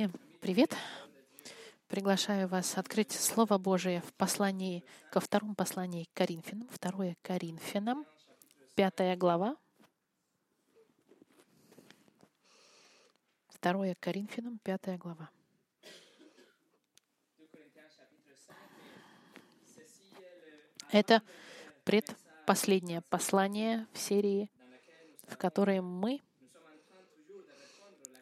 Всем привет! Приглашаю вас открыть Слово Божие в послании, ко второму посланию к Коринфянам, второе Коринфянам, пятая глава. Второе Коринфянам, пятая глава. Это предпоследнее послание в серии, в которой мы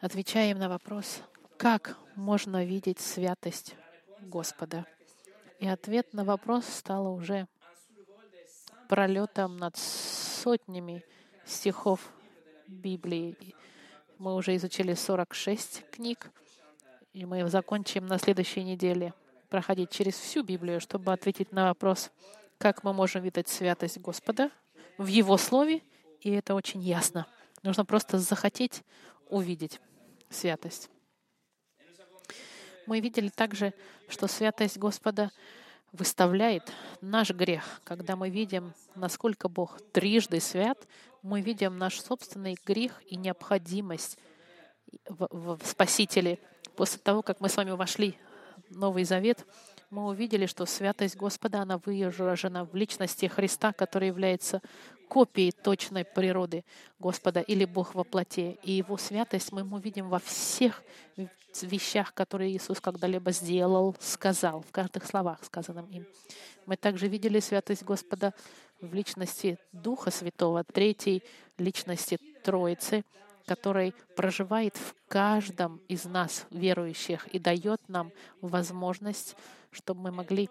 отвечаем на вопрос, как можно видеть святость Господа. И ответ на вопрос стал уже пролетом над сотнями стихов Библии. Мы уже изучили 46 книг, и мы закончим на следующей неделе проходить через всю Библию, чтобы ответить на вопрос, как мы можем видеть святость Господа в Его Слове, и это очень ясно. Нужно просто захотеть увидеть святость. Мы видели также, что святость Господа выставляет наш грех. Когда мы видим, насколько Бог трижды свят, мы видим наш собственный грех и необходимость в, Спасителе. После того, как мы с вами вошли в Новый Завет, мы увидели, что святость Господа, она выражена в личности Христа, который является копией точной природы Господа или Бог во плоти. И Его святость мы ему видим во всех вещах, которые Иисус когда-либо сделал, сказал, в каждых словах, сказанном им. Мы также видели святость Господа в личности Духа Святого, третьей личности Троицы, который проживает в каждом из нас, верующих, и дает нам возможность, чтобы мы могли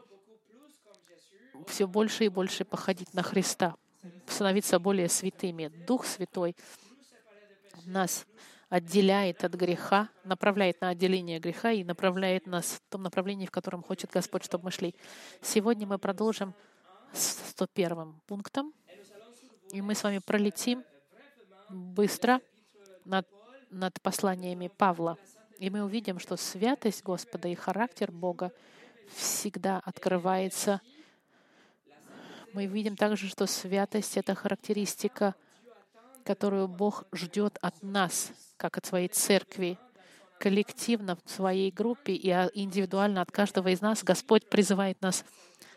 все больше и больше походить на Христа, становиться более святыми. Дух Святой нас отделяет от греха, направляет на отделение греха и направляет нас в том направлении, в котором хочет Господь, чтобы мы шли. Сегодня мы продолжим с 101 пунктом, и мы с вами пролетим быстро над, над посланиями Павла. И мы увидим, что святость Господа и характер Бога всегда открывается. Мы видим также, что святость — это характеристика, которую Бог ждет от нас, как от своей церкви, коллективно в своей группе и индивидуально от каждого из нас Господь призывает нас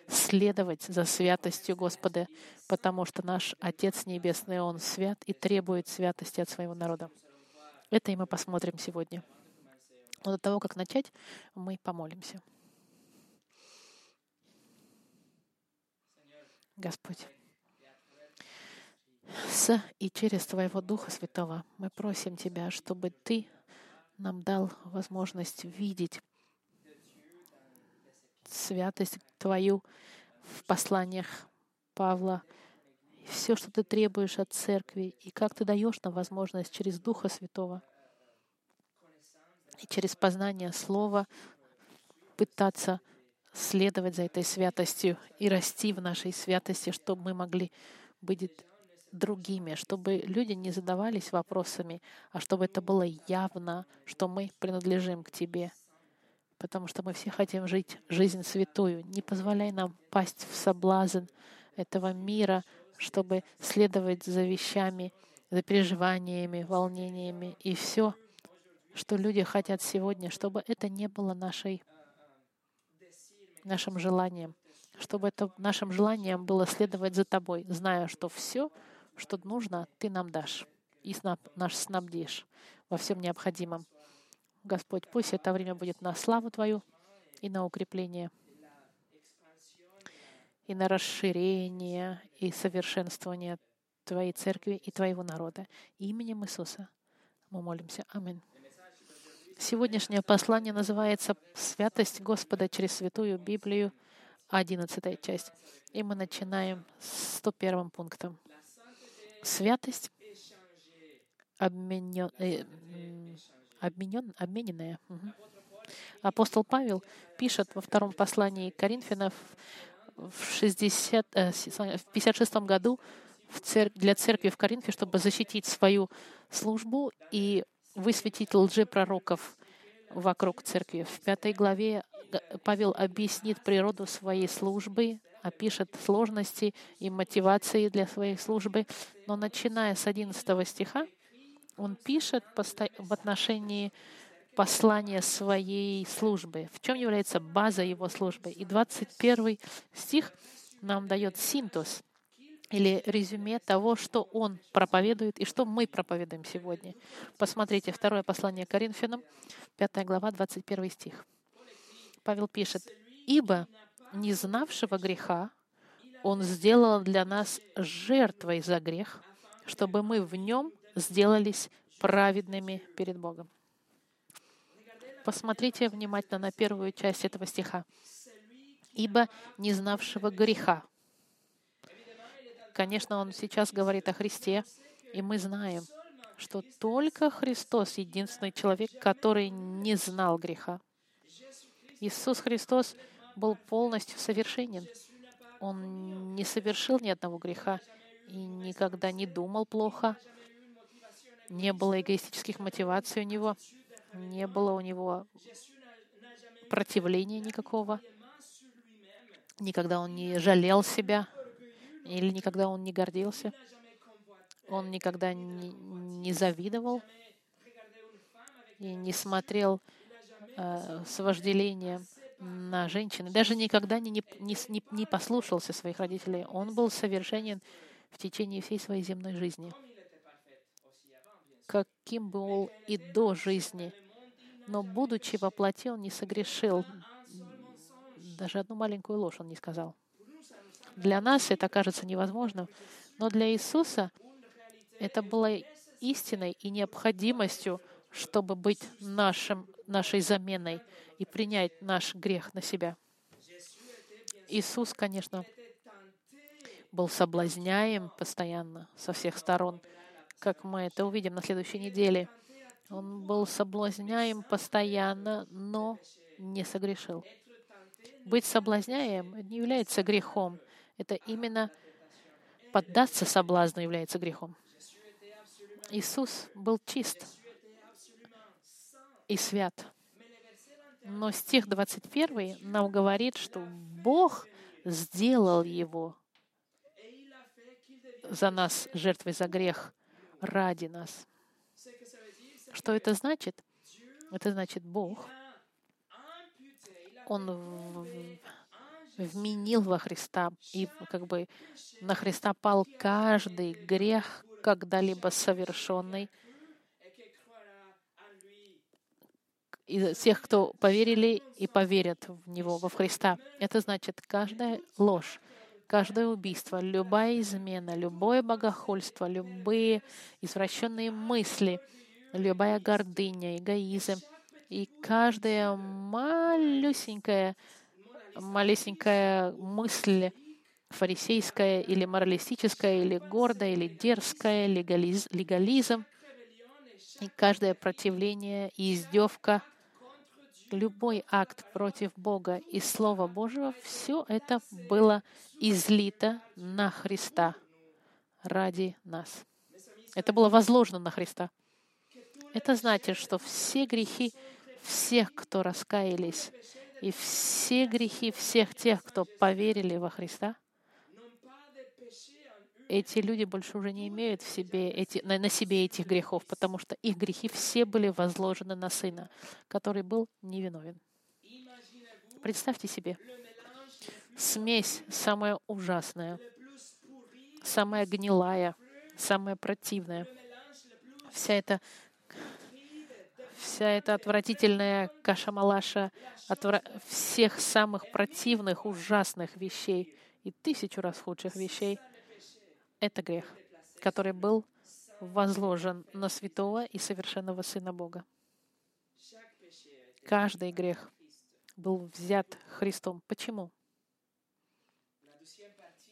следовать за святостью Господа, потому что наш Отец Небесный, Он свят и требует святости от своего народа. Это и мы посмотрим сегодня. Но до того, как начать, мы помолимся. Господь, с и через Твоего Духа Святого мы просим Тебя, чтобы Ты нам дал возможность видеть святость Твою в посланиях Павла, все, что Ты требуешь от церкви, и как Ты даешь нам возможность через Духа Святого и через познание Слова пытаться следовать за этой святостью и расти в нашей святости, чтобы мы могли быть другими, чтобы люди не задавались вопросами, а чтобы это было явно, что мы принадлежим к Тебе. Потому что мы все хотим жить жизнь святую. Не позволяй нам пасть в соблазн этого мира, чтобы следовать за вещами, за переживаниями, волнениями и все, что люди хотят сегодня, чтобы это не было нашей, нашим желанием, чтобы это нашим желанием было следовать за Тобой, зная, что все, что нужно, Ты нам дашь и наш снабдишь во всем необходимом. Господь, пусть это время будет на славу Твою и на укрепление, и на расширение и совершенствование Твоей церкви и Твоего народа. Именем Иисуса мы молимся. Аминь. Сегодняшнее послание называется «Святость Господа через Святую Библию», 11 часть. И мы начинаем с 101 пунктом. Святость обменен, э, обменен, обмененная. Апостол Павел пишет во втором послании Коринфянов в, 60, э, в 56 году для церкви в Коринфе, чтобы защитить свою службу и высветить лжепророков вокруг церкви. В пятой главе Павел объяснит природу своей службы, опишет сложности и мотивации для своей службы. Но начиная с 11 стиха, он пишет в отношении послание своей службы, в чем является база его службы. И 21 стих нам дает синтез или резюме того, что он проповедует и что мы проповедуем сегодня. Посмотрите второе послание Коринфянам, 5 глава, 21 стих. Павел пишет, «Ибо не знавшего греха он сделал для нас жертвой за грех, чтобы мы в нем сделались праведными перед Богом». Посмотрите внимательно на первую часть этого стиха. «Ибо не знавшего греха». Конечно, он сейчас говорит о Христе, и мы знаем, что только Христос — единственный человек, который не знал греха. Иисус Христос был полностью совершенен. Он не совершил ни одного греха и никогда не думал плохо. Не было эгоистических мотиваций у него. Не было у него противления никакого. Никогда он не жалел себя или никогда он не гордился. Он никогда не, не завидовал и не смотрел э, с вожделением на женщины. Даже никогда не, не, не, не послушался своих родителей. Он был совершенен в течение всей своей земной жизни. Каким был и до жизни. Но, будучи во плоти, он не согрешил. Даже одну маленькую ложь он не сказал. Для нас это кажется невозможным, но для Иисуса это было истиной и необходимостью, чтобы быть нашим, нашей заменой и принять наш грех на себя. Иисус, конечно, был соблазняем постоянно со всех сторон, как мы это увидим на следующей неделе. Он был соблазняем постоянно, но не согрешил. Быть соблазняем не является грехом. Это именно поддаться соблазну является грехом. Иисус был чист и свят. Но стих 21 нам говорит, что Бог сделал его за нас жертвой за грех ради нас. Что это значит? Это значит Бог. Он вменил во Христа, и как бы на Христа пал каждый грех, когда-либо совершенный, из тех, кто поверили и поверят в Него, во Христа. Это значит, каждая ложь, каждое убийство, любая измена, любое богохульство, любые извращенные мысли, любая гордыня, эгоизм и каждая малюсенькая малюсенькая мысль фарисейская или моралистическая, или гордая, или дерзкая, легализ, легализм, и каждое противление и издевка, любой акт против Бога и Слова Божьего, все это было излито на Христа ради нас. Это было возложено на Христа. Это значит, что все грехи всех, кто раскаялись, и все грехи всех тех, кто поверили во Христа, эти люди больше уже не имеют в себе эти, на, на себе этих грехов, потому что их грехи все были возложены на Сына, который был невиновен. Представьте себе, смесь самая ужасная, самая гнилая, самая противная. Вся эта вся эта отвратительная каша-малаша отвра... всех самых противных, ужасных вещей и тысячу раз худших вещей — это грех, который был возложен на святого и совершенного Сына Бога. Каждый грех был взят Христом. Почему?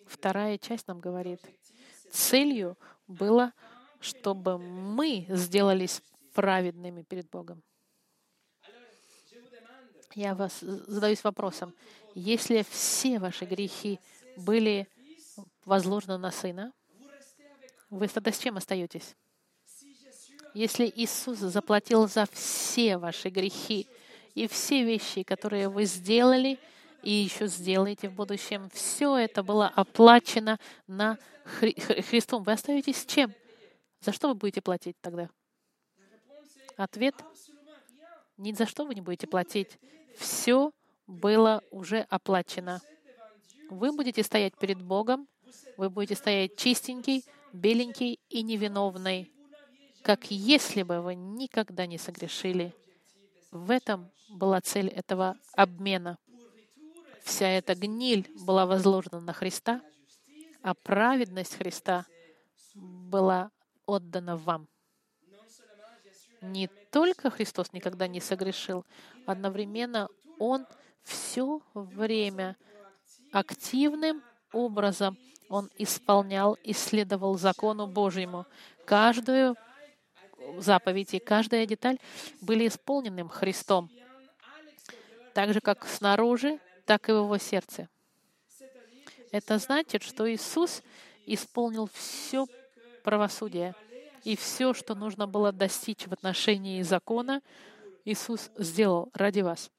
Вторая часть нам говорит, целью было, чтобы мы сделались праведными перед Богом. Я вас задаюсь вопросом, если все ваши грехи были возложены на Сына, вы тогда с чем остаетесь? Если Иисус заплатил за все ваши грехи и все вещи, которые вы сделали и еще сделаете в будущем, все это было оплачено на Хри Христом, вы остаетесь с чем? За что вы будете платить тогда? Ответ Ни за что вы не будете платить. Все было уже оплачено. Вы будете стоять перед Богом, вы будете стоять чистенький, беленький и невиновный, как если бы вы никогда не согрешили. В этом была цель этого обмена. Вся эта гниль была возложена на Христа, а праведность Христа была отдана вам. Не только Христос никогда не согрешил, одновременно Он все время активным образом Он исполнял, исследовал закону Божьему. Каждую заповедь и каждая деталь были исполненным Христом, так же как снаружи, так и в его сердце. Это значит, что Иисус исполнил все правосудие и все, что нужно было достичь в отношении закона, Иисус сделал ради вас.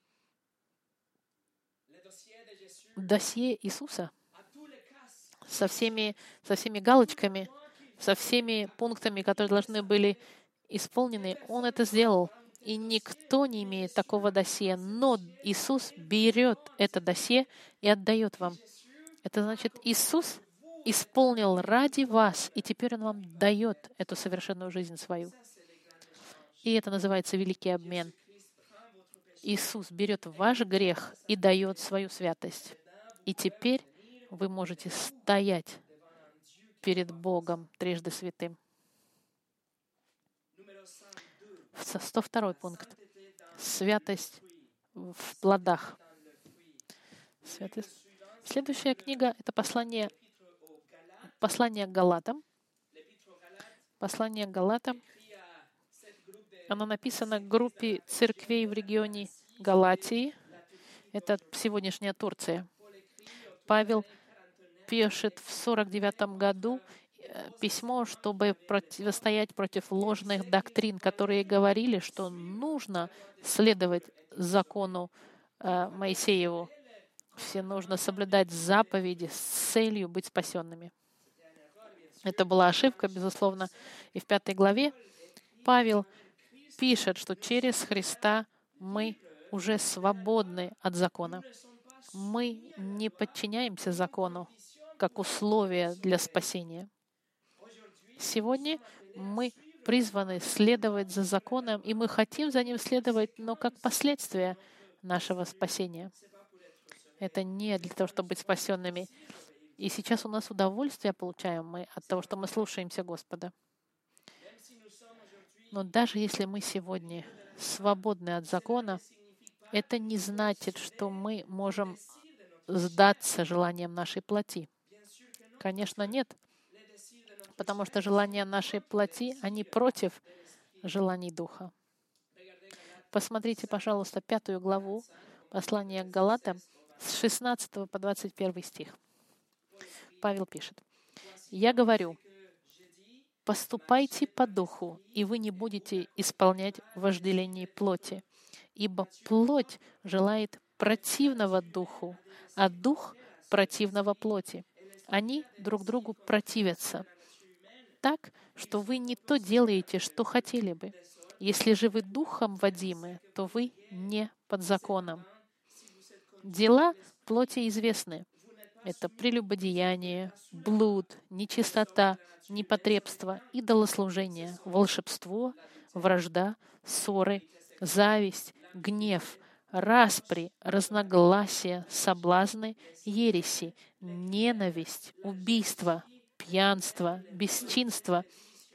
Досье Иисуса со всеми, со всеми галочками, со всеми пунктами, которые должны были исполнены, Он это сделал. И никто не имеет такого досье. Но Иисус берет это досье и отдает вам. Это значит, Иисус исполнил ради вас, и теперь Он вам дает эту совершенную жизнь свою. И это называется великий обмен. Иисус берет ваш грех и дает свою святость. И теперь вы можете стоять перед Богом трижды святым. 102 пункт. Святость в плодах. Святость. Следующая книга — это послание, послание Галатам. Послание Галатам. Оно написано группе церквей в регионе Галатии. Это сегодняшняя Турция. Павел пишет в 49 году Э, письмо, чтобы противостоять против ложных доктрин, которые говорили, что нужно следовать закону э, Моисееву. Все нужно соблюдать заповеди с целью быть спасенными. Это была ошибка, безусловно. И в пятой главе Павел пишет, что через Христа мы уже свободны от закона. Мы не подчиняемся закону как условие для спасения. Сегодня мы призваны следовать за законом, и мы хотим за ним следовать, но как последствие нашего спасения. Это не для того, чтобы быть спасенными. И сейчас у нас удовольствие получаем мы от того, что мы слушаемся Господа. Но даже если мы сегодня свободны от закона, это не значит, что мы можем сдаться желаниям нашей плоти. Конечно, нет потому что желания нашей плоти, они против желаний Духа. Посмотрите, пожалуйста, пятую главу послания к Галатам с 16 по 21 стих. Павел пишет, «Я говорю, поступайте по духу, и вы не будете исполнять вожделение плоти, ибо плоть желает противного духу, а дух — противного плоти. Они друг другу противятся, так, что вы не то делаете, что хотели бы. Если же вы духом водимы, то вы не под законом. Дела плоти известны. Это прелюбодеяние, блуд, нечистота, непотребство, идолослужение, волшебство, вражда, ссоры, зависть, гнев, распри, разногласия, соблазны, ереси, ненависть, убийство, пьянство, бесчинство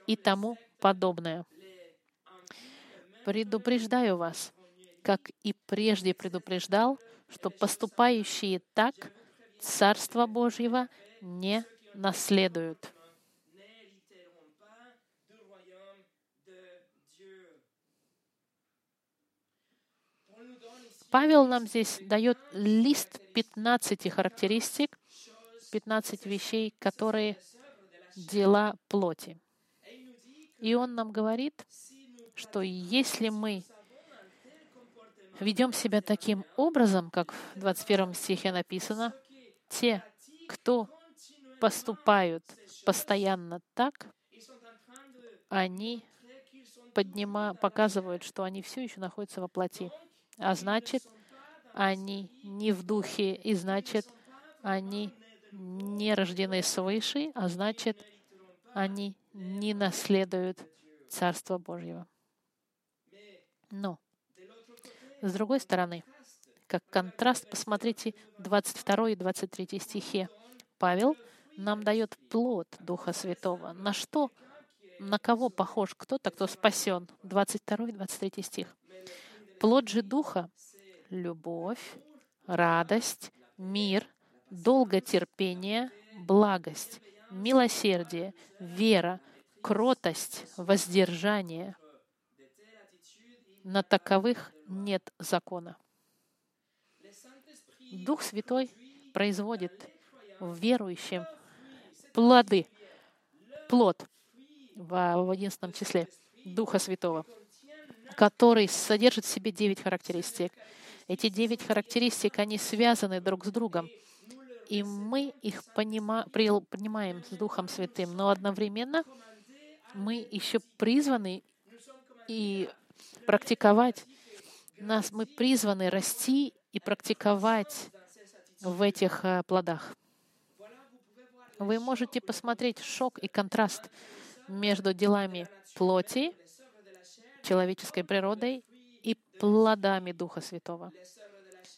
и тому подобное. Предупреждаю вас, как и прежде предупреждал, что поступающие так Царство Божьего не наследуют. Павел нам здесь дает лист 15 характеристик, 15 вещей, которые дела плоти. И он нам говорит, что если мы ведем себя таким образом, как в 21 стихе написано, те, кто поступают постоянно так, они поднима, показывают, что они все еще находятся во плоти. А значит, они не в духе, и значит, они не рождены свыше, а значит, они не наследуют Царство Божьего. Но, с другой стороны, как контраст, посмотрите 22 и 23 стихи. Павел нам дает плод Духа Святого. На что, на кого похож кто-то, кто спасен? 22 и 23 стих. Плод же Духа — любовь, радость, мир, долготерпение, благость, милосердие, вера, кротость, воздержание. На таковых нет закона. Дух Святой производит в верующем плоды, плод в единственном числе Духа Святого, который содержит в себе девять характеристик. Эти девять характеристик, они связаны друг с другом. И мы их понима, принимаем с Духом Святым, но одновременно мы еще призваны и практиковать нас, мы призваны расти и практиковать в этих э, плодах. Вы можете посмотреть шок и контраст между делами плоти, человеческой природой и плодами Духа Святого.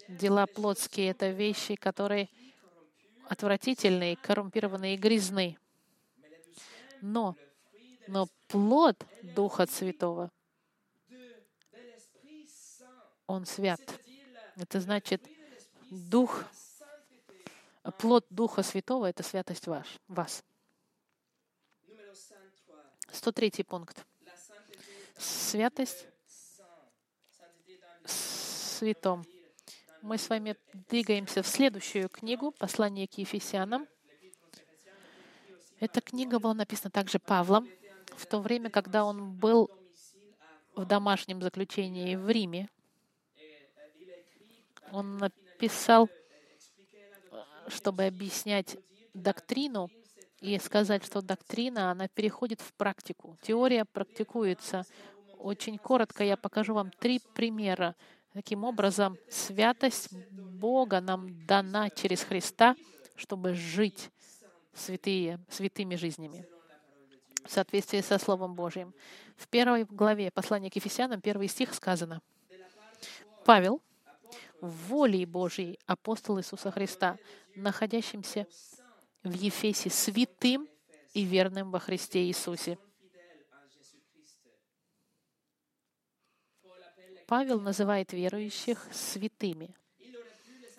Дела плотские — это вещи, которые отвратительные, коррумпированные и грязны. Но, но плод Духа Святого, он свят. Это значит, Дух, плод Духа Святого — это святость ваш, вас. 103 пункт. Святость святом. Мы с вами двигаемся в следующую книгу, послание к Ефесянам. Эта книга была написана также Павлом в то время, когда он был в домашнем заключении в Риме. Он написал, чтобы объяснять доктрину и сказать, что доктрина, она переходит в практику. Теория практикуется. Очень коротко я покажу вам три примера. Таким образом, святость Бога нам дана через Христа, чтобы жить святые, святыми жизнями в соответствии со Словом Божьим. В первой главе послания к Ефесянам, первый стих сказано. Павел, волей Божьей апостол Иисуса Христа, находящимся в Ефесе святым и верным во Христе Иисусе. Павел называет верующих святыми.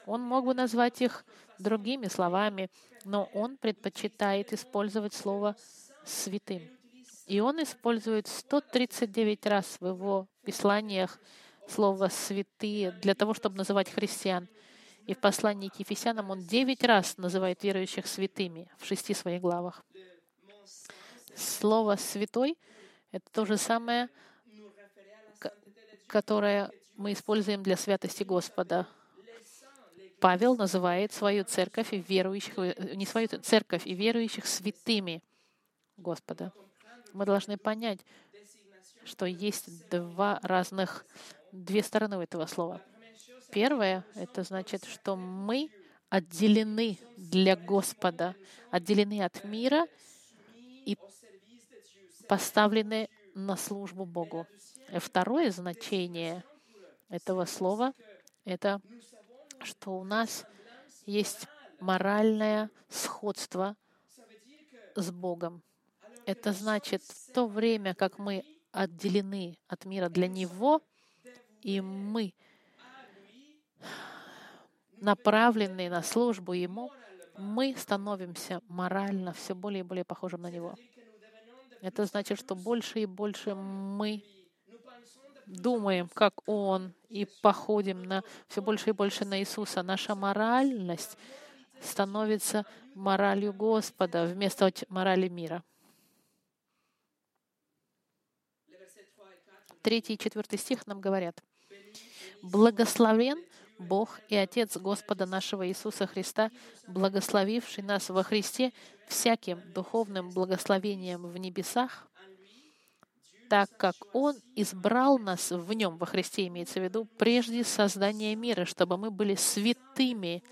Он мог бы назвать их другими словами, но он предпочитает использовать слово «святым». И он использует 139 раз в его посланиях слово «святые» для того, чтобы называть христиан. И в послании к Ефесянам он девять раз называет верующих святыми в шести своих главах. Слово «святой» — это то же самое, которое мы используем для святости Господа. Павел называет свою церковь и верующих, не свою церковь и верующих святыми Господа. Мы должны понять, что есть два разных, две стороны этого слова — Первое — это значит, что мы отделены для Господа, отделены от мира и поставлены на службу Богу. И второе значение этого слова — это что у нас есть моральное сходство с Богом. Это значит, в то время, как мы отделены от мира для Него, и мы — направленные на службу Ему, мы становимся морально все более и более похожим на Него. Это значит, что больше и больше мы думаем, как Он, и походим на все больше и больше на Иисуса. Наша моральность становится моралью Господа вместо морали мира. Третий и четвертый стих нам говорят. «Благословен Бог и Отец Господа нашего Иисуса Христа, благословивший нас во Христе всяким духовным благословением в небесах, так как Он избрал нас в Нем, во Христе имеется в виду, прежде создания мира, чтобы мы были святыми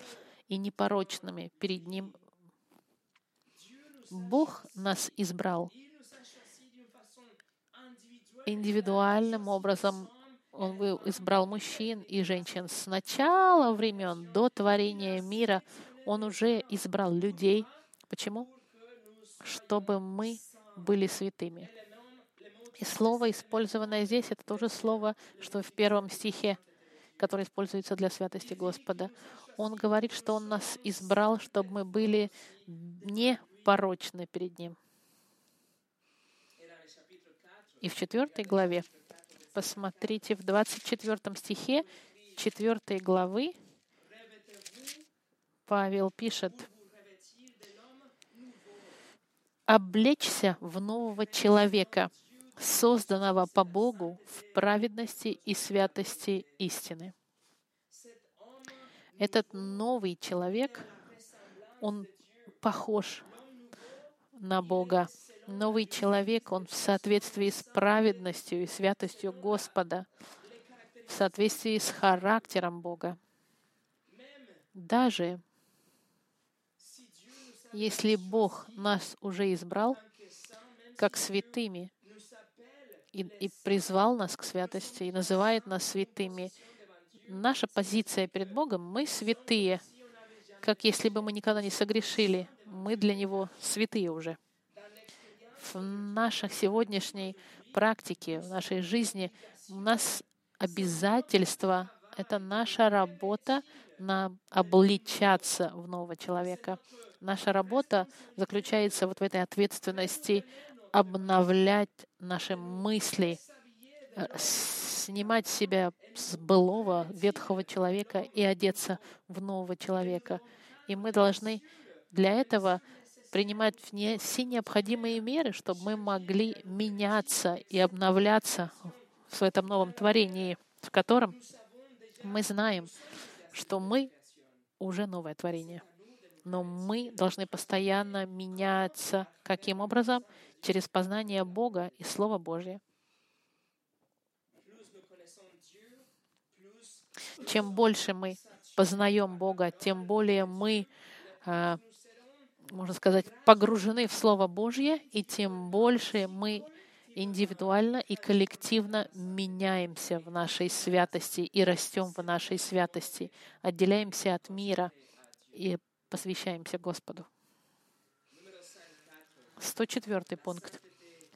и непорочными перед Ним. Бог нас избрал индивидуальным образом. Он избрал мужчин и женщин с начала времен до творения мира. Он уже избрал людей. Почему? Чтобы мы были святыми. И слово, использованное здесь, это тоже слово, что в первом стихе, которое используется для святости Господа. Он говорит, что Он нас избрал, чтобы мы были непорочны перед Ним. И в четвертой главе, посмотрите, в 24 стихе 4 главы Павел пишет, «Облечься в нового человека, созданного по Богу в праведности и святости истины. Этот новый человек, он похож на Бога. Новый человек, он в соответствии с праведностью и святостью Господа, в соответствии с характером Бога. Даже если Бог нас уже избрал как святыми, и, и призвал нас к святости, и называет нас святыми. Наша позиция перед Богом — мы святые, как если бы мы никогда не согрешили. Мы для Него святые уже. В нашей сегодняшней практике, в нашей жизни у нас обязательство — это наша работа на обличаться в нового человека. Наша работа заключается вот в этой ответственности обновлять наши мысли, э, снимать себя с былого ветхого человека и одеться в нового человека. И мы должны для этого принимать все необходимые меры, чтобы мы могли меняться и обновляться в этом новом творении, в котором мы знаем, что мы уже новое творение. Но мы должны постоянно меняться. Каким образом? через познание Бога и Слова Божье. Чем больше мы познаем Бога, тем более мы, а, можно сказать, погружены в Слово Божье, и тем больше мы индивидуально и коллективно меняемся в нашей святости и растем в нашей святости, отделяемся от мира и посвящаемся Господу. 104 пункт.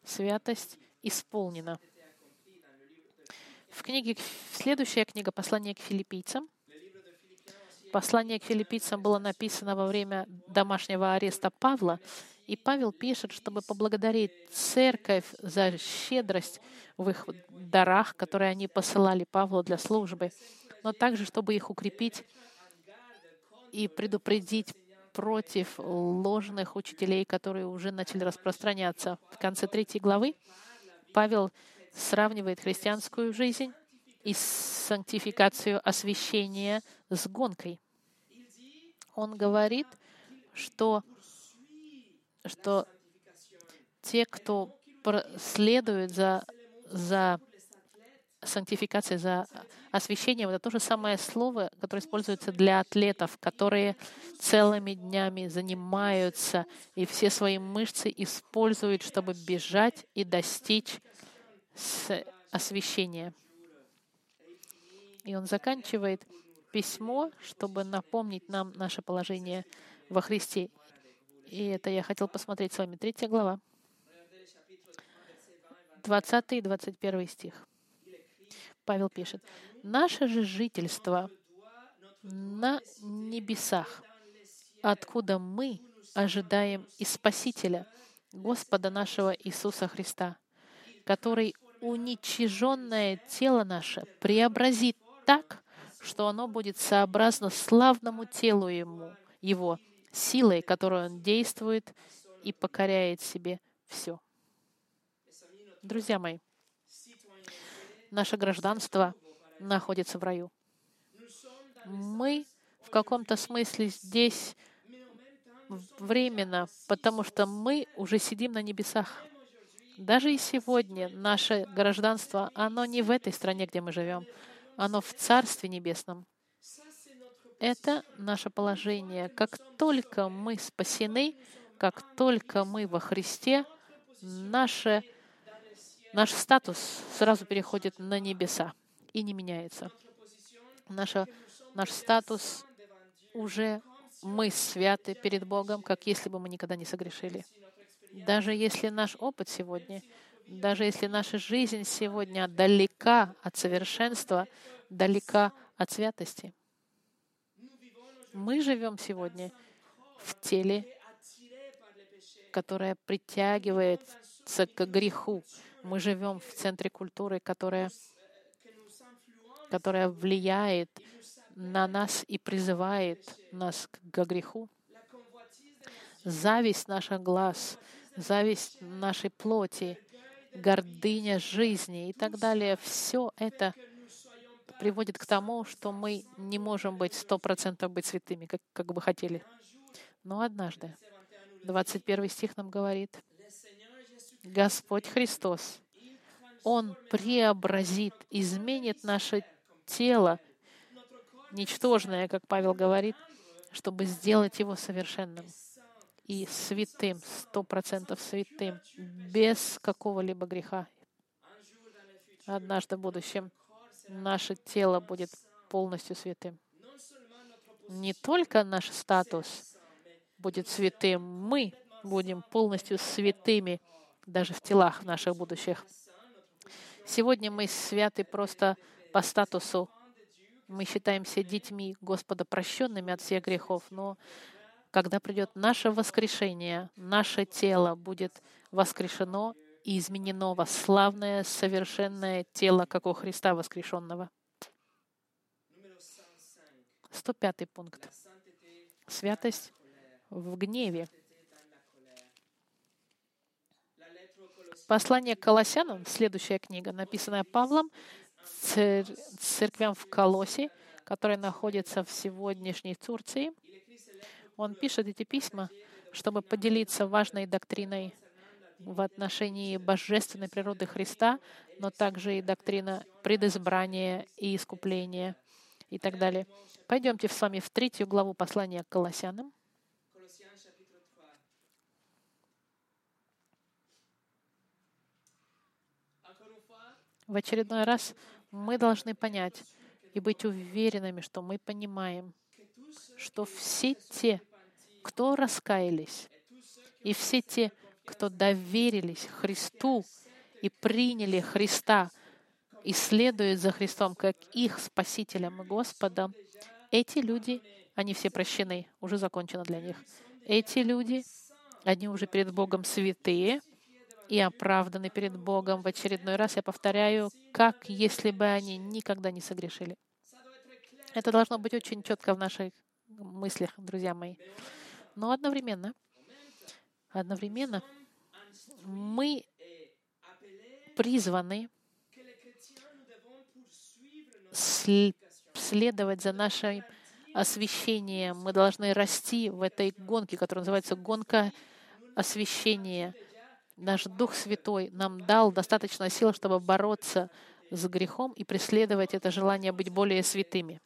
Святость исполнена. В книге, следующая книга «Послание к филиппийцам». Послание к филиппийцам было написано во время домашнего ареста Павла, и Павел пишет, чтобы поблагодарить церковь за щедрость в их дарах, которые они посылали Павлу для службы, но также, чтобы их укрепить и предупредить против ложных учителей, которые уже начали распространяться. В конце третьей главы Павел сравнивает христианскую жизнь и сантификацию освящения с гонкой. Он говорит, что, что те, кто следует за, за сантификацией, за освящением, это то же самое слово, которое используется для атлетов, которые целыми днями занимаются и все свои мышцы используют, чтобы бежать и достичь освящения. И он заканчивает письмо, чтобы напомнить нам наше положение во Христе. И это я хотел посмотреть с вами. Третья глава. 20 и 21 стих. Павел пишет, «Наше же жительство на небесах, откуда мы ожидаем и Спасителя, Господа нашего Иисуса Христа, который уничиженное тело наше преобразит так, что оно будет сообразно славному телу ему, его, силой, которой он действует и покоряет себе все. Друзья мои, наше гражданство находится в раю. Мы в каком-то смысле здесь временно, потому что мы уже сидим на небесах. Даже и сегодня наше гражданство, оно не в этой стране, где мы живем, оно в Царстве Небесном. Это наше положение. Как только мы спасены, как только мы во Христе, наше, наш статус сразу переходит на небеса и не меняется. Наша, наш статус уже мы святы перед Богом, как если бы мы никогда не согрешили. Даже если наш опыт сегодня, даже если наша жизнь сегодня далека от совершенства, далека от святости, мы живем сегодня в теле, которое притягивается к греху. Мы живем в центре культуры, которая, которая влияет на нас и призывает нас к греху. Зависть наших глаз — зависть нашей плоти, гордыня жизни и так далее. Все это приводит к тому, что мы не можем быть сто процентов быть святыми, как, как бы хотели. Но однажды, 21 стих нам говорит, Господь Христос, Он преобразит, изменит наше тело, ничтожное, как Павел говорит, чтобы сделать его совершенным и святым, сто процентов святым, без какого-либо греха. Однажды в будущем наше тело будет полностью святым. Не только наш статус будет святым, мы будем полностью святыми даже в телах наших будущих. Сегодня мы святы просто по статусу. Мы считаемся детьми Господа, прощенными от всех грехов, но когда придет наше воскрешение, наше тело будет воскрешено и изменено во славное, совершенное тело, как у Христа воскрешенного. 105 пункт. Святость в гневе. Послание к Колоссянам, следующая книга, написанная Павлом церквям в Колосе, которая находится в сегодняшней Турции — он пишет эти письма, чтобы поделиться важной доктриной в отношении божественной природы Христа, но также и доктрина предизбрания и искупления и так далее. Пойдемте с вами в третью главу послания к Колоссянам. В очередной раз мы должны понять и быть уверенными, что мы понимаем, что все те, кто раскаялись, и все те, кто доверились Христу и приняли Христа и следуют за Христом как их Спасителем и Господом, эти люди, они все прощены, уже закончено для них. Эти люди, они уже перед Богом святые и оправданы перед Богом. В очередной раз я повторяю, как если бы они никогда не согрешили. Это должно быть очень четко в наших мыслях, друзья мои. Но одновременно, одновременно мы призваны следовать за нашим освящением. Мы должны расти в этой гонке, которая называется гонка освящения. Наш Дух Святой нам дал достаточно сил, чтобы бороться с грехом и преследовать это желание быть более святыми.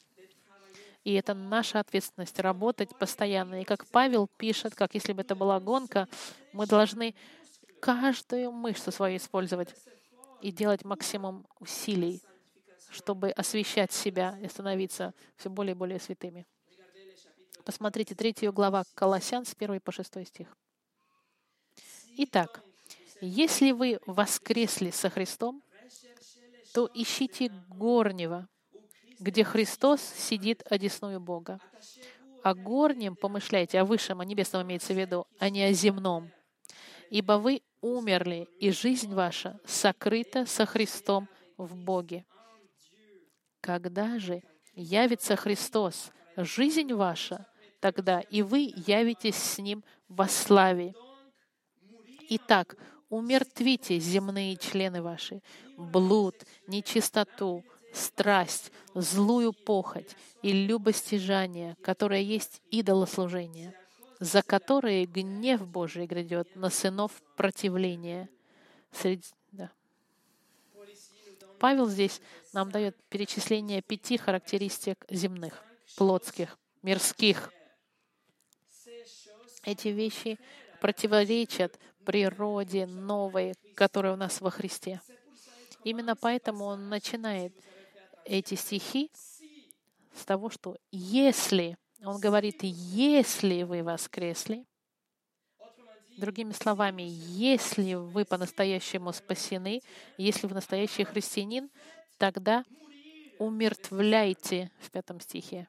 И это наша ответственность работать постоянно. И как Павел пишет, как если бы это была гонка, мы должны каждую мышцу свою использовать и делать максимум усилий, чтобы освещать себя и становиться все более и более святыми. Посмотрите третью глава Колоссян с 1 по 6 стих. Итак, если вы воскресли со Христом, то ищите горнего, где Христос сидит одесную Бога. О горнем помышляйте, о высшем, о небесном имеется в виду, а не о земном. Ибо вы умерли, и жизнь ваша сокрыта со Христом в Боге. Когда же явится Христос, жизнь ваша, тогда и вы явитесь с Ним во славе. Итак, умертвите земные члены ваши, блуд, нечистоту, страсть, злую похоть и любостяжание, которое есть идолослужение, за которые гнев Божий грядет на сынов противления. Среди, да. Павел здесь нам дает перечисление пяти характеристик земных, плотских, мирских. Эти вещи противоречат природе новой, которая у нас во Христе. Именно поэтому он начинает эти стихи с того, что если, он говорит, если вы воскресли, другими словами, если вы по-настоящему спасены, если вы настоящий христианин, тогда умертвляйте в пятом стихе.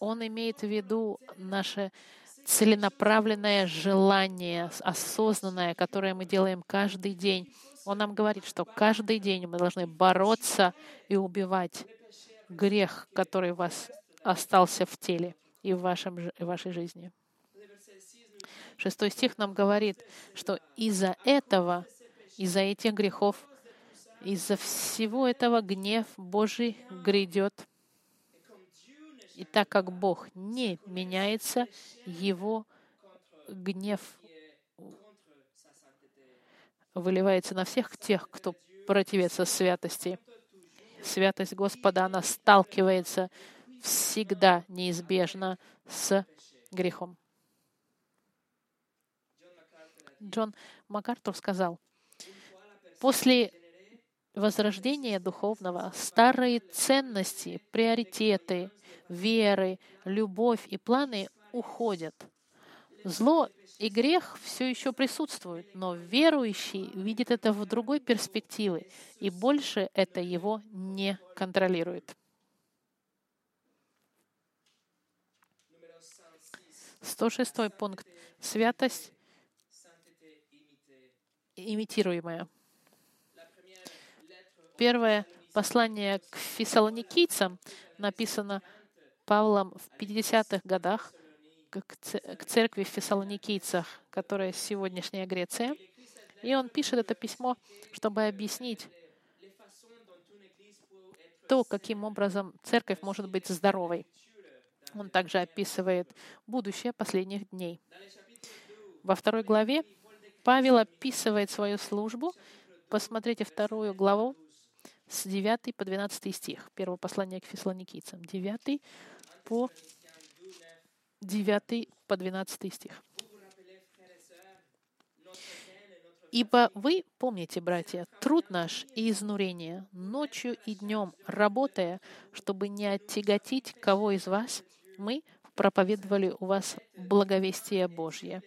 Он имеет в виду наше целенаправленное желание, осознанное, которое мы делаем каждый день. Он нам говорит, что каждый день мы должны бороться и убивать грех, который у вас остался в теле и в, вашем, в вашей жизни. Шестой стих нам говорит, что из-за этого, из-за этих грехов, из-за всего этого гнев Божий грядет и так как Бог не меняется, Его гнев выливается на всех тех, кто противится святости. Святость Господа, она сталкивается всегда неизбежно с грехом. Джон МакАртур сказал, после возрождения духовного старые ценности, приоритеты, веры, любовь и планы уходят. Зло и грех все еще присутствуют, но верующий видит это в другой перспективе, и больше это его не контролирует. 106 пункт. Святость имитируемая. Первое послание к фессалоникийцам написано Павлом в 50-х годах к церкви в Фессалоникийцах, которая сегодняшняя Греция. И он пишет это письмо, чтобы объяснить то, каким образом церковь может быть здоровой. Он также описывает будущее последних дней. Во второй главе Павел описывает свою службу. Посмотрите вторую главу с 9 по 12 стих. Первое послание к фессалоникийцам. 9 по 9 по 12 стих. Ибо вы помните, братья, труд наш и изнурение, ночью и днем работая, чтобы не оттяготить кого из вас, мы проповедовали у вас благовестие Божье.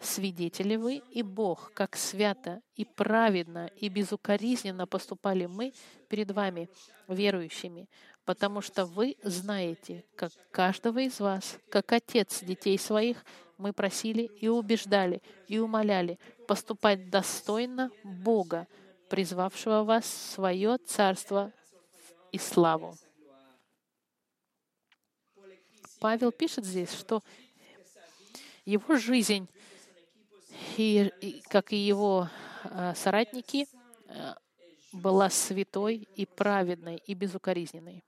Свидетели вы и Бог, как свято и праведно и безукоризненно поступали мы перед вами, верующими, потому что вы знаете, как каждого из вас, как отец детей своих, мы просили и убеждали, и умоляли поступать достойно Бога, призвавшего вас в свое царство и славу. Павел пишет здесь, что его жизнь, и, как и его э, соратники, э, была святой и праведной и безукоризненной.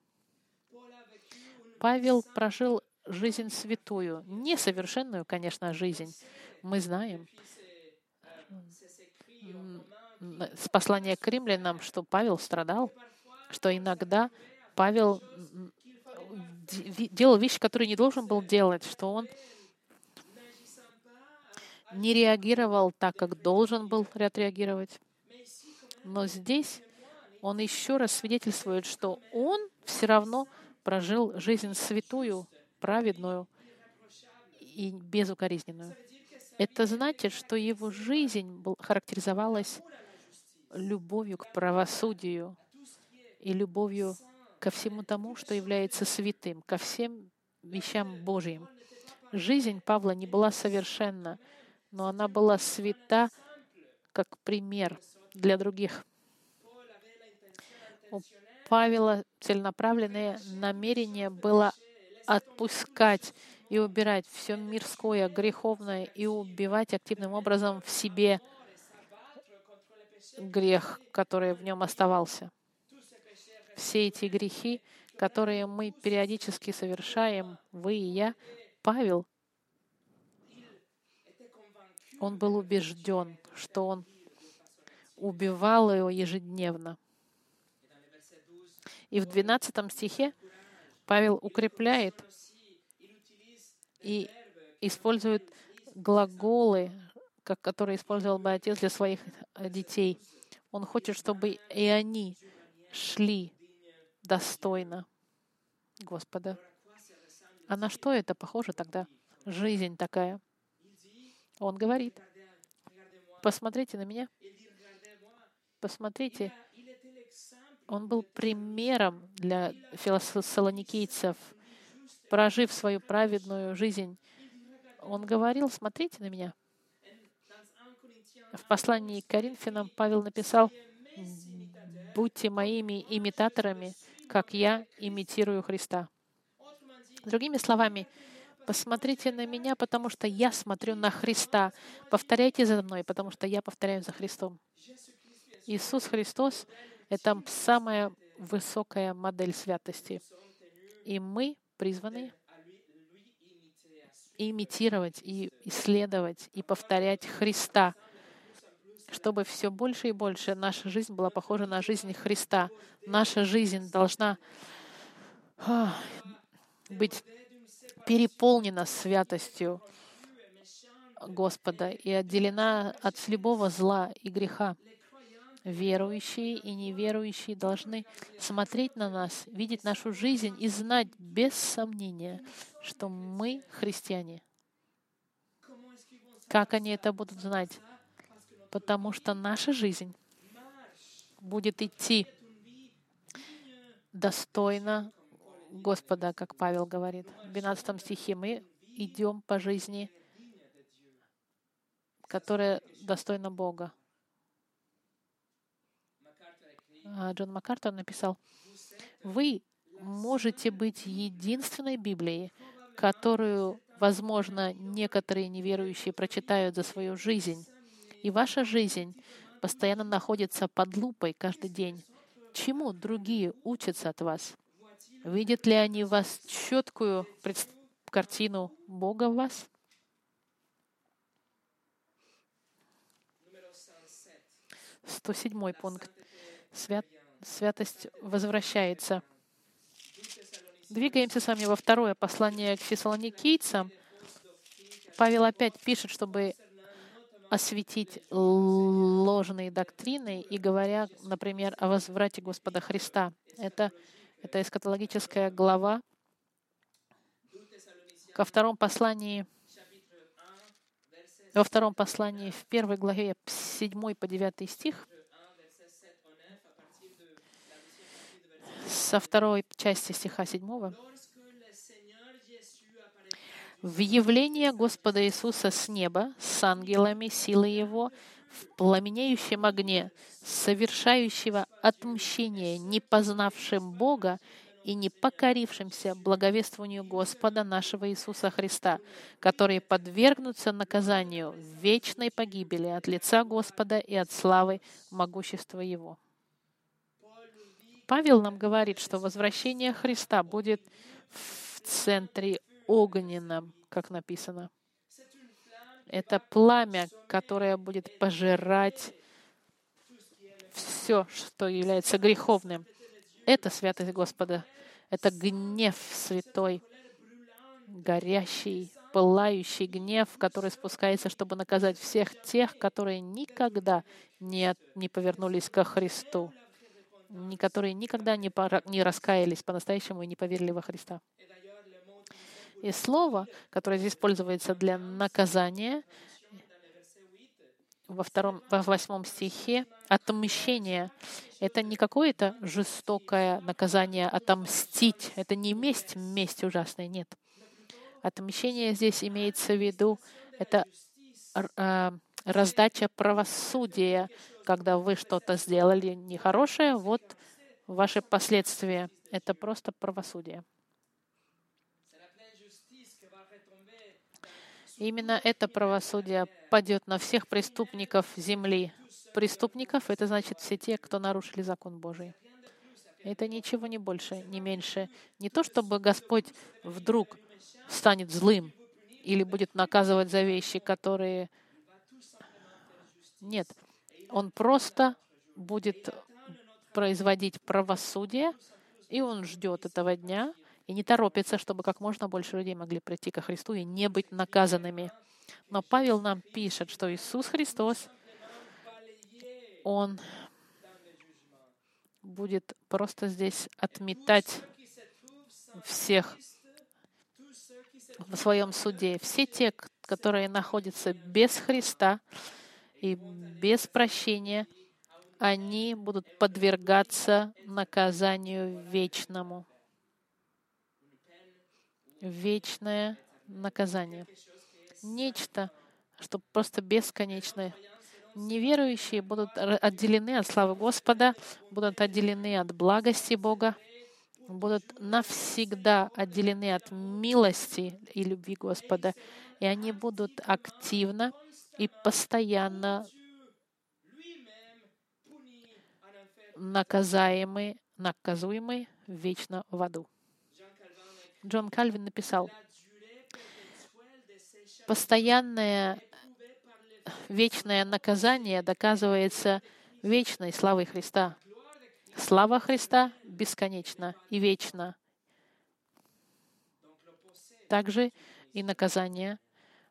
Павел прожил жизнь святую, несовершенную, конечно, жизнь. Мы знаем с послания к римлянам, что Павел страдал, что иногда Павел делал вещи, которые не должен был делать, что он не реагировал так, как должен был отреагировать. Но здесь он еще раз свидетельствует, что он все равно прожил жизнь святую, праведную и безукоризненную. Это значит, что его жизнь характеризовалась любовью к правосудию и любовью ко всему тому, что является святым, ко всем вещам Божьим. Жизнь Павла не была совершенна, но она была свята как пример для других. У Павела целенаправленное намерение было отпускать и убирать все мирское, греховное и убивать активным образом в себе грех, который в нем оставался. Все эти грехи, которые мы периодически совершаем, вы и я, Павел, он был убежден, что он убивал его ежедневно. И в 12 стихе Павел укрепляет и использует глаголы, как, которые использовал бы отец для своих э, детей. Он хочет, чтобы и они шли достойно Господа. А на что это похоже тогда? Жизнь такая. Он говорит, посмотрите на меня, посмотрите. Он был примером для филосолоникийцев, прожив свою праведную жизнь. Он говорил, смотрите на меня. В послании к Коринфянам Павел написал, «Будьте моими имитаторами, как я имитирую Христа». Другими словами, посмотрите на меня, потому что я смотрю на Христа. Повторяйте за мной, потому что я повторяю за Христом. Иисус Христос — это самая высокая модель святости. И мы призваны имитировать и исследовать и повторять Христа, чтобы все больше и больше наша жизнь была похожа на жизнь Христа. Наша жизнь должна а, быть переполнена святостью Господа и отделена от любого зла и греха. Верующие и неверующие должны смотреть на нас, видеть нашу жизнь и знать без сомнения, что мы христиане. Как они это будут знать? Потому что наша жизнь будет идти достойно Господа, как Павел говорит. В 12 стихе мы идем по жизни, которая достойна Бога. А Джон Маккартер написал, «Вы можете быть единственной Библией, которую, возможно, некоторые неверующие прочитают за свою жизнь. И ваша жизнь постоянно находится под лупой каждый день. Чему другие учатся от вас? Видят ли они в вас четкую картину Бога в вас? Сто седьмой пункт. Свят, святость возвращается. Двигаемся с вами во второе послание к фессалоникийцам. Павел опять пишет, чтобы осветить ложные доктрины и говоря, например, о возврате Господа Христа. Это это эскатологическая глава. Ко втором послании, во втором послании, в первой главе, 7 по 9 стих, со второй части стиха 7, в явление Господа Иисуса с неба, с ангелами силы Его, в пламенеющем огне, совершающего отмщение не познавшим Бога и не покорившимся благовествованию Господа нашего Иисуса Христа, которые подвергнутся наказанию вечной погибели от лица Господа и от славы могущества Его. Павел нам говорит, что возвращение Христа будет в центре огненном, как написано. Это пламя, которое будет пожирать все, что является греховным. Это святость Господа. Это гнев святой, горящий, пылающий гнев, который спускается, чтобы наказать всех тех, которые никогда не, не повернулись ко Христу, которые никогда не, не раскаялись по-настоящему и не поверили во Христа. И слово, которое здесь используется для наказания, во, втором, во восьмом стихе, отмщение. Это не какое-то жестокое наказание, отомстить. Это не месть, месть ужасная, нет. Отмщение здесь имеется в виду, это э, раздача правосудия, когда вы что-то сделали нехорошее, вот ваши последствия. Это просто правосудие. Именно это правосудие падет на всех преступников земли. Преступников — это значит все те, кто нарушили закон Божий. Это ничего не больше, не меньше. Не то, чтобы Господь вдруг станет злым или будет наказывать за вещи, которые Нет, он просто будет производить правосудие, и он ждет этого дня и не торопится, чтобы как можно больше людей могли прийти ко Христу и не быть наказанными. Но Павел нам пишет, что Иисус Христос, Он будет просто здесь отметать всех в своем суде. Все те, которые находятся без Христа и без прощения, они будут подвергаться наказанию вечному. Вечное наказание. Нечто, что просто бесконечное. Неверующие будут отделены от славы Господа, будут отделены от благости Бога, будут навсегда отделены от милости и любви Господа, и они будут активно и постоянно наказаемы, наказуемы вечно в аду. Джон Кальвин написал, постоянное вечное наказание доказывается вечной славой Христа. Слава Христа бесконечна и вечна. Также и наказание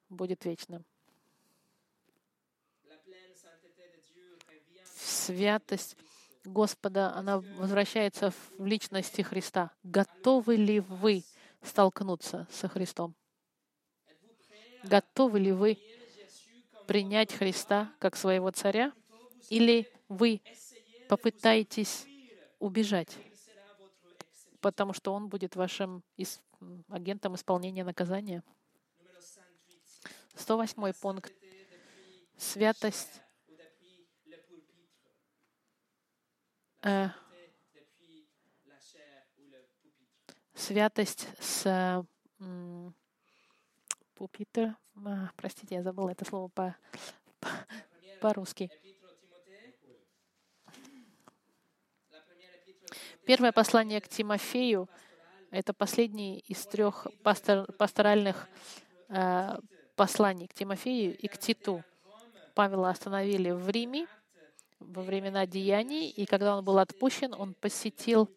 будет вечным. Святость Господа, она возвращается в личности Христа. Готовы ли вы столкнуться со Христом? Готовы ли вы принять Христа как своего царя? Или вы попытаетесь убежать, потому что Он будет вашим агентом исполнения наказания? 108 пункт. Святость э, святость с пупитра. А, простите, я забыла это слово по, по, по-русски. Первое послание к Тимофею — это последний из трех пастор, пасторальных э, посланий к Тимофею и к Титу. Павела остановили в Риме во времена деяний, и когда он был отпущен, он посетил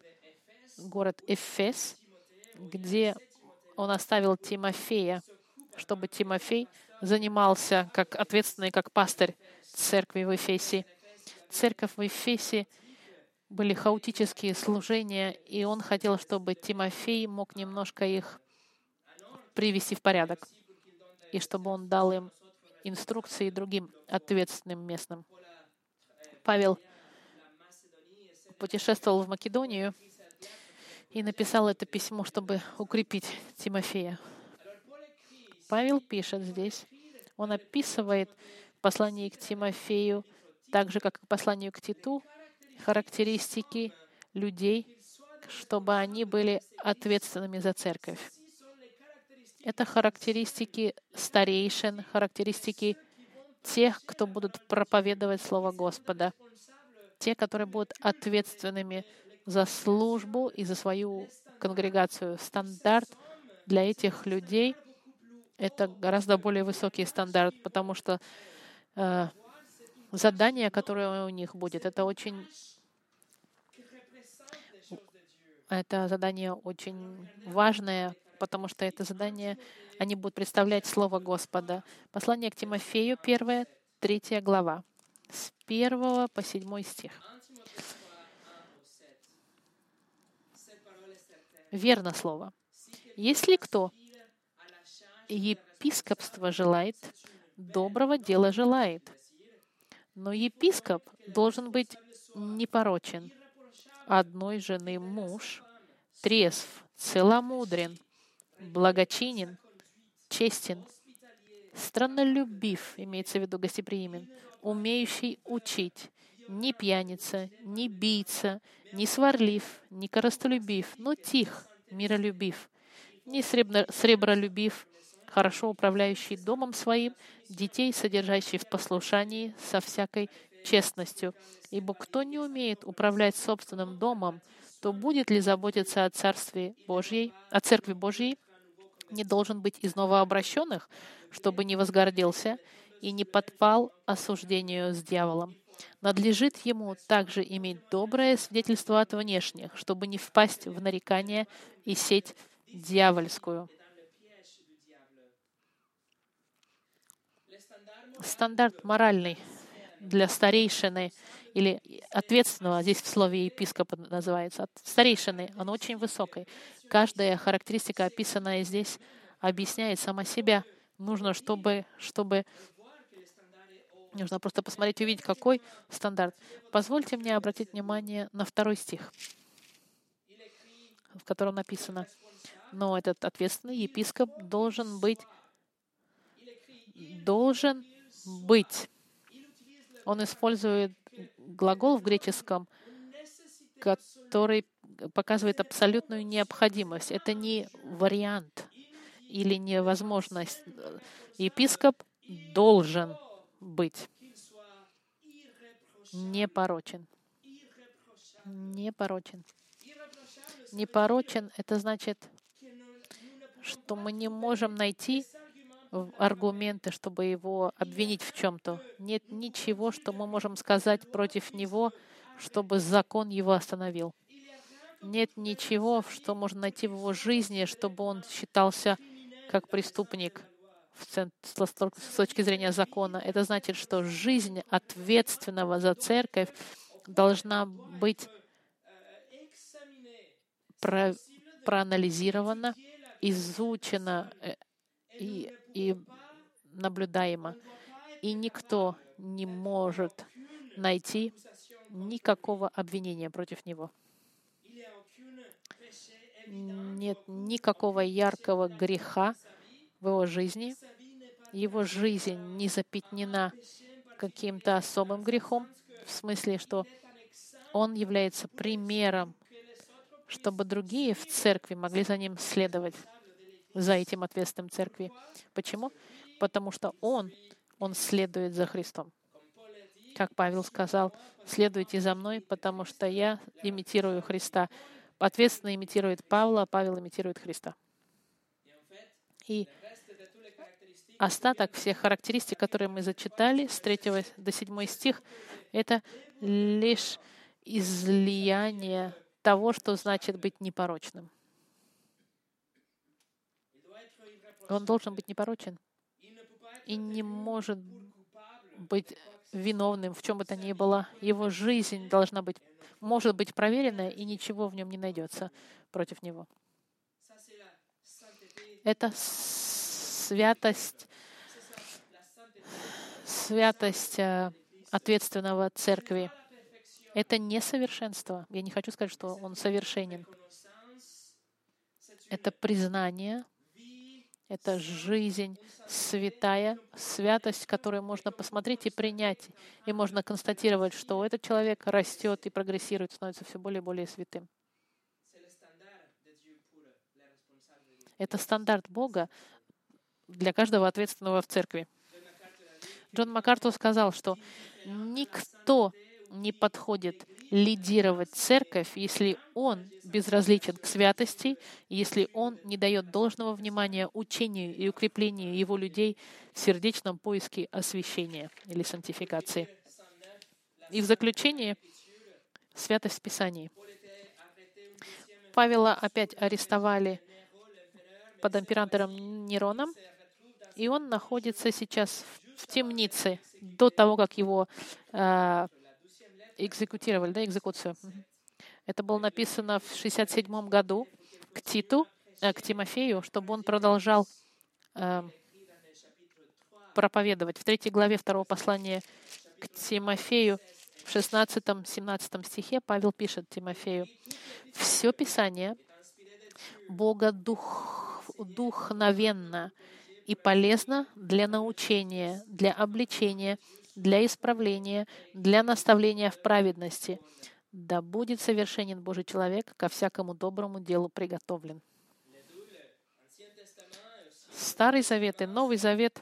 город Эфес, где он оставил Тимофея, чтобы Тимофей занимался как ответственный, как пастырь церкви в Эфесе. Церковь в Эфесе были хаотические служения, и он хотел, чтобы Тимофей мог немножко их привести в порядок, и чтобы он дал им инструкции другим ответственным местным. Павел путешествовал в Македонию и написал это письмо, чтобы укрепить Тимофея. Павел пишет здесь, он описывает послание к Тимофею, так же, как и посланию к Титу, характеристики людей, чтобы они были ответственными за церковь. Это характеристики старейшин, характеристики тех, кто будут проповедовать Слово Господа, те, которые будут ответственными за службу и за свою конгрегацию. Стандарт для этих людей — это гораздо более высокий стандарт, потому что э, задание, которое у них будет, это очень это задание очень важное, потому что это задание, они будут представлять Слово Господа. Послание к Тимофею, первая, третья глава, с первого по седьмой стих. Верно слово. Если кто епископство желает, доброго дела желает. Но епископ должен быть непорочен, одной жены муж, трезв, целомудрен, благочинен, честен, страннолюбив, имеется в виду гостеприимен, умеющий учить, не пьяница, не бийца, не сварлив, не коростолюбив, но тих, миролюбив, не сребролюбив, хорошо управляющий домом своим, детей, содержащий в послушании со всякой честностью. Ибо кто не умеет управлять собственным домом, то будет ли заботиться о Царстве Божьей, о Церкви Божьей, не должен быть из новообращенных, чтобы не возгордился, и не подпал осуждению с дьяволом. Надлежит ему также иметь доброе свидетельство от внешних, чтобы не впасть в нарекание и сеть дьявольскую. Стандарт моральный для старейшины или ответственного, здесь в слове епископа называется, старейшины, оно очень высокое. Каждая характеристика, описанная здесь, объясняет сама себя. Нужно, чтобы, чтобы Нужно просто посмотреть и увидеть, какой стандарт. Позвольте мне обратить внимание на второй стих, в котором написано, но этот ответственный епископ должен быть, должен быть. Он использует глагол в греческом, который показывает абсолютную необходимость. Это не вариант или невозможность. Епископ должен быть непорочен. Непорочен. Непорочен — это значит, что мы не можем найти аргументы, чтобы его обвинить в чем-то. Нет ничего, что мы можем сказать против него, чтобы закон его остановил. Нет ничего, что можно найти в его жизни, чтобы он считался как преступник с точки зрения закона. Это значит, что жизнь ответственного за церковь должна быть про, проанализирована, изучена э, и, и наблюдаема. И никто не может найти никакого обвинения против него. Нет никакого яркого греха, в его жизни, его жизнь не запятнена каким-то особым грехом, в смысле, что он является примером, чтобы другие в церкви могли за ним следовать, за этим ответственным церкви. Почему? Потому что он, он следует за Христом. Как Павел сказал, следуйте за мной, потому что я имитирую Христа. Ответственно имитирует Павла, а Павел имитирует Христа. И остаток всех характеристик, которые мы зачитали с 3 до 7 стих, это лишь излияние того, что значит быть непорочным. Он должен быть непорочен и не может быть виновным в чем бы то ни было. Его жизнь должна быть, может быть проверена, и ничего в нем не найдется против него. Это святость святость э, ответственного церкви. Это не совершенство. Я не хочу сказать, что он совершенен. Это признание, это жизнь святая, святость, которую можно посмотреть и принять. И можно констатировать, что этот человек растет и прогрессирует, становится все более и более святым. Это стандарт Бога для каждого ответственного в церкви. Джон Маккарту сказал, что никто не подходит лидировать церковь, если он безразличен к святости, если он не дает должного внимания учению и укреплению его людей в сердечном поиске освящения или сантификации. И в заключение святость в Писании. Павела опять арестовали под императором Нероном, и он находится сейчас в темнице до того, как его э, экзекутировали, да, экзекуцию. Это было написано в 67 году к Титу, э, к Тимофею, чтобы он продолжал э, проповедовать. В третьей главе второго послания к Тимофею в 16-17 стихе Павел пишет Тимофею, «Все Писание Бога дух, духновенно и полезно для научения, для обличения, для исправления, для наставления в праведности. Да будет совершенен Божий человек, ко всякому доброму делу приготовлен. Старый Завет и Новый Завет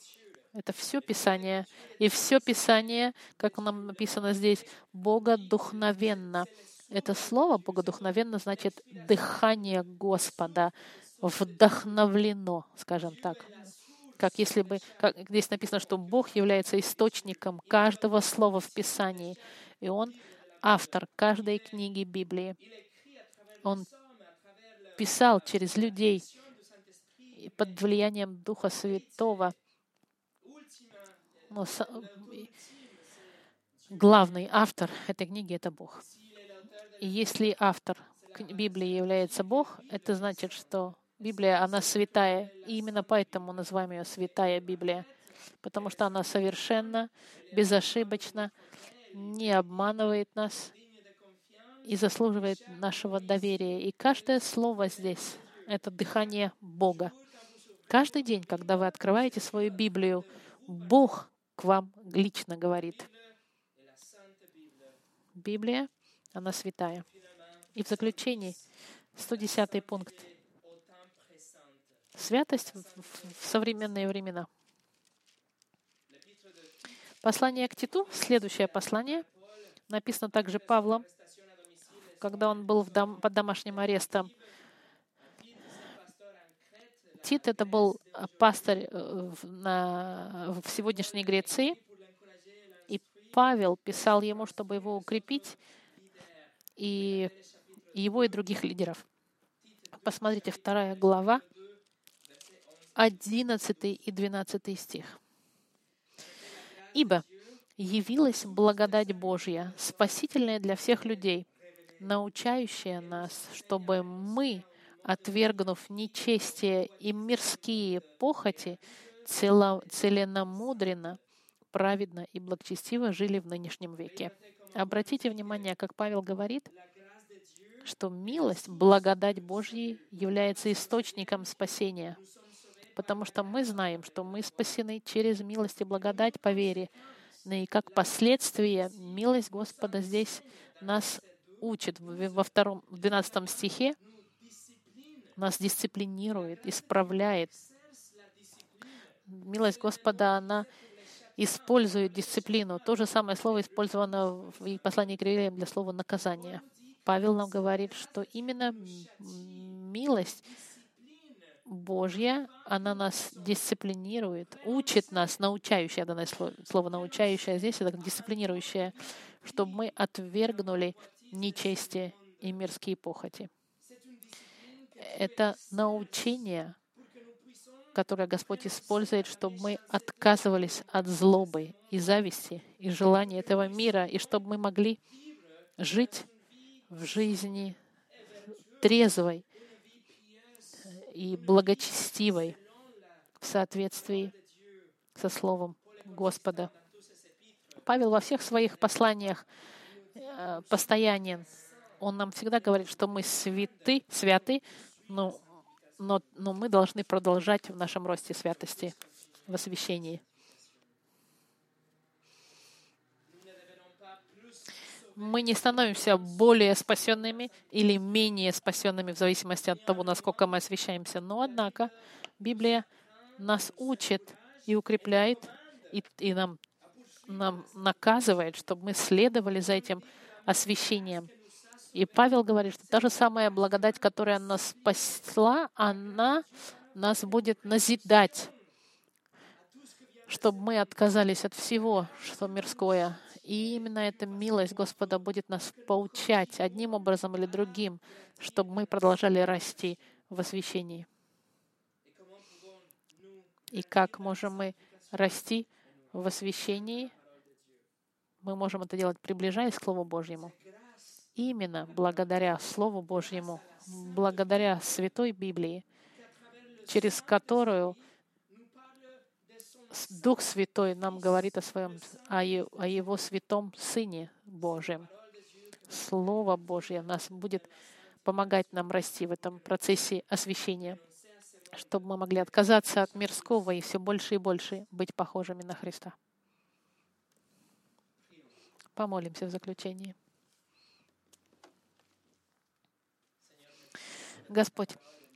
— это все Писание. И все Писание, как нам написано здесь, богодухновенно. Это слово богодухновенно значит дыхание Господа, вдохновлено, скажем так. как если бы, как здесь написано, что Бог является источником каждого слова в Писании, и Он автор каждой книги Библии. Он писал через людей под влиянием Духа Святого. Но главный автор этой книги — это Бог. И если автор Библии является Бог, это значит, что Библия, она святая. И именно поэтому называем ее Святая Библия. Потому что она совершенно, безошибочна, не обманывает нас и заслуживает нашего доверия. И каждое слово здесь — это дыхание Бога. Каждый день, когда вы открываете свою Библию, Бог к вам лично говорит. Библия, она святая. И в заключении, 110 пункт. Святость в современные времена. Послание к Титу, следующее послание, написано также Павлом, когда он был дом, под домашним арестом. Тит — это был пастырь э, в, на, в сегодняшней Греции, и Павел писал ему, чтобы его укрепить, и его и других лидеров. Посмотрите, вторая глава, 11 и 12 стих. «Ибо явилась благодать Божья, спасительная для всех людей, научающая нас, чтобы мы, отвергнув нечестие и мирские похоти, целенамудренно, праведно и благочестиво жили в нынешнем веке. Обратите внимание, как Павел говорит, что милость, благодать Божьей является источником спасения, потому что мы знаем, что мы спасены через милость и благодать по вере. Ну и как последствие, милость Господа здесь нас учит во втором, в 12 стихе, нас дисциплинирует, исправляет. Милость Господа, она использует дисциплину. То же самое слово использовано в послании к евреям для слова «наказание». Павел нам говорит, что именно милость Божья, она нас дисциплинирует, учит нас, научающая, данное слово, слово научающая здесь, это дисциплинирующая, чтобы мы отвергнули нечестие и мирские похоти. Это научение, которое Господь использует, чтобы мы отказывались от злобы и зависти и желания этого мира, и чтобы мы могли жить в жизни трезвой и благочестивой в соответствии со Словом Господа. Павел во всех своих посланиях Э, постоянен. Он нам всегда говорит, что мы святы, святы, но, но, но мы должны продолжать в нашем росте святости, в освящении. Мы не становимся более спасенными или менее спасенными в зависимости от того, насколько мы освящаемся. Но, однако, Библия нас учит и укрепляет, и, и нам нам наказывает, чтобы мы следовали за этим освящением. И Павел говорит, что та же самая благодать, которая нас спасла, она нас будет назидать, чтобы мы отказались от всего, что мирское. И именно эта милость Господа будет нас поучать одним образом или другим, чтобы мы продолжали расти в освящении. И как можем мы расти в освящении? Мы можем это делать, приближаясь к Слову Божьему. Именно благодаря Слову Божьему, благодаря Святой Библии, через которую Дух Святой нам говорит о своем, о Его Святом Сыне Божьем. Слово Божье нас будет помогать нам расти в этом процессе освящения, чтобы мы могли отказаться от мирского и все больше и больше быть похожими на Христа. Помолимся в заключении. Господь,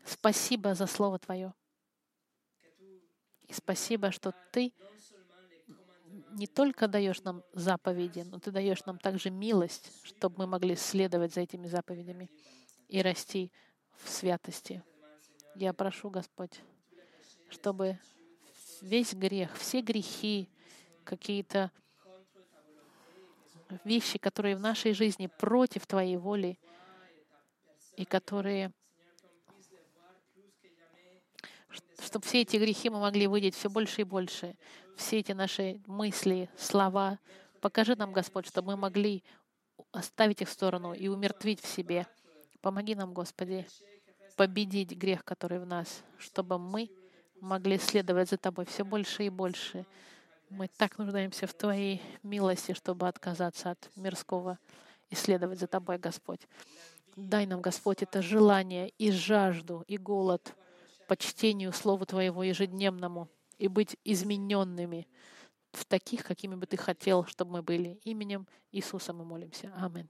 спасибо за Слово Твое. И спасибо, что Ты не только даешь нам заповеди, но Ты даешь нам также милость, чтобы мы могли следовать за этими заповедями и расти в святости. Я прошу, Господь, чтобы весь грех, все грехи, какие-то вещи, которые в нашей жизни против Твоей воли и которые чтобы все эти грехи мы могли выйти все больше и больше. Все эти наши мысли, слова. Покажи нам, Господь, чтобы мы могли оставить их в сторону и умертвить в себе. Помоги нам, Господи, победить грех, который в нас, чтобы мы могли следовать за Тобой все больше и больше. Мы так нуждаемся в Твоей милости, чтобы отказаться от мирского и следовать за Тобой, Господь. Дай нам, Господь, это желание и жажду, и голод по чтению Слова Твоего ежедневному и быть измененными в таких, какими бы Ты хотел, чтобы мы были. Именем Иисуса мы молимся. Аминь.